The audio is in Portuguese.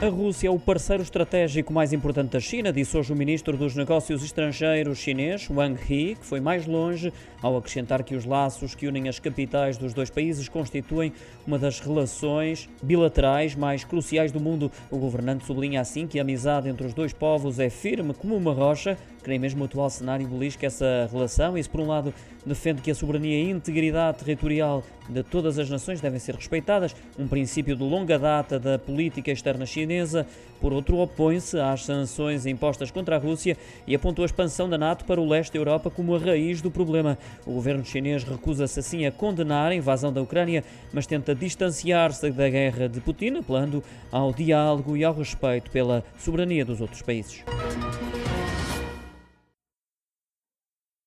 A Rússia é o parceiro estratégico mais importante da China, disse hoje o ministro dos Negócios Estrangeiros chinês, Wang Yi, que foi mais longe ao acrescentar que os laços que unem as capitais dos dois países constituem uma das relações bilaterais mais cruciais do mundo. O governante sublinha assim que a amizade entre os dois povos é firme como uma rocha, que nem mesmo o atual cenário belisca essa relação e, se por um lado defende que a soberania e a integridade territorial de todas as nações devem ser respeitadas, um princípio de longa data da política externa chinesa. Por outro, opõe-se às sanções impostas contra a Rússia e apontou a expansão da NATO para o leste da Europa como a raiz do problema. O governo chinês recusa-se assim a condenar a invasão da Ucrânia, mas tenta distanciar-se da guerra de Putin, apelando ao diálogo e ao respeito pela soberania dos outros países.